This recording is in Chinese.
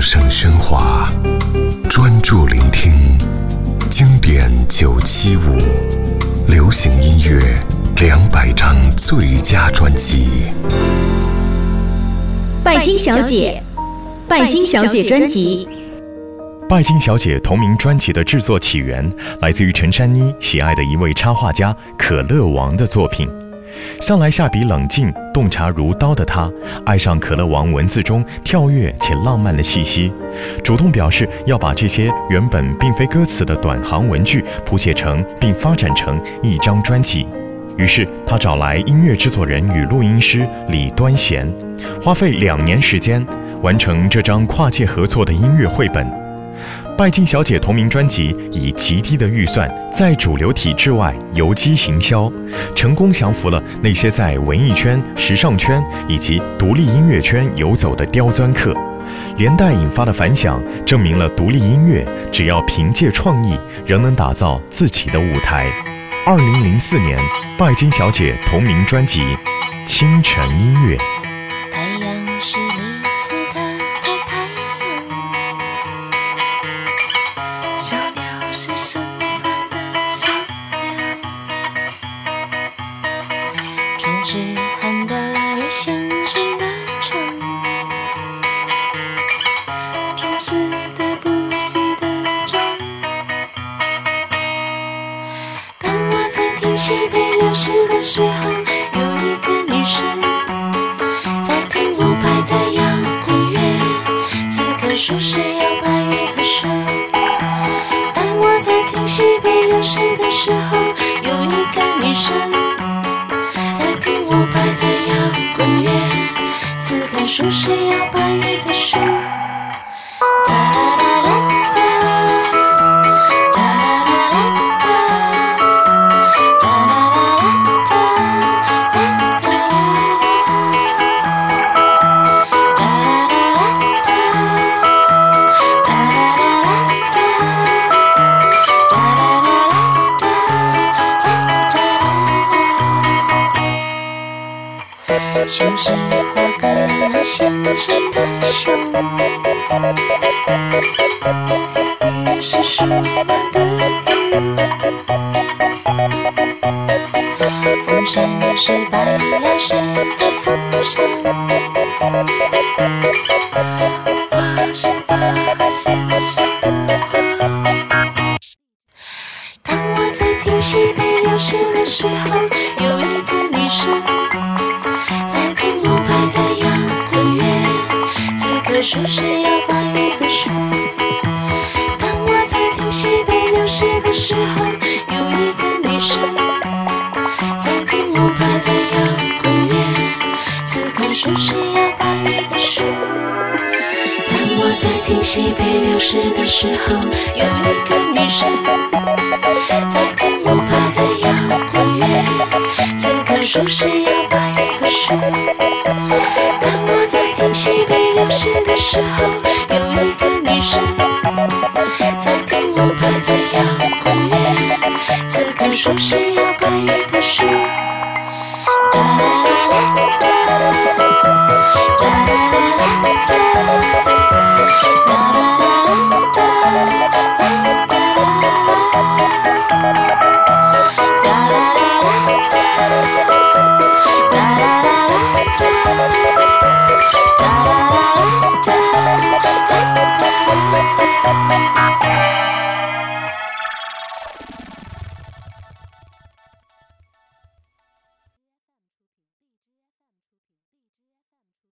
声喧哗，专注聆听经典九七五，流行音乐两百张最佳专辑。拜金小姐，拜金小姐专辑。拜金小姐同名专辑的制作起源来自于陈珊妮喜爱的一位插画家可乐王的作品。向来下笔冷静、洞察如刀的他，爱上可乐王文字中跳跃且浪漫的气息，主动表示要把这些原本并非歌词的短行文句谱写成并发展成一张专辑。于是他找来音乐制作人与录音师李端贤，花费两年时间完成这张跨界合作的音乐绘本。拜金小姐同名专辑以极低的预算，在主流体制外游击行销，成功降服了那些在文艺圈、时尚圈以及独立音乐圈游走的刁钻客，连带引发的反响，证明了独立音乐只要凭借创意，仍能打造自己的舞台。二零零四年，拜金小姐同名专辑《清晨音乐》。小鸟是深色的小鸟，春之寒的而现成的城，装饰的不息的钟。当我在听西北流逝的时候，听西北流水的时候，有一个女生在听伍佰的摇滚乐，此刻熟睡摇摆乐的手。啦啦。熊是活个那现成的熊，雨是数码的雨，风扇是白了谁的风扇？花是把心上的花。当我在听西北流逝的时候，有一个女生此刻熟睡摇摆乐的手。当我在听西北流逝的时候，有一个女生在听伍佰的摇滚乐，此刻熟睡摇摆乐的手。当我在听西北流逝的时候，有一个女生在听伍佰的摇滚乐，此刻熟睡摇摆乐的手。当我在听西北游戏的时候，有一个女生在听我拍的摇滚乐，此刻熟悉。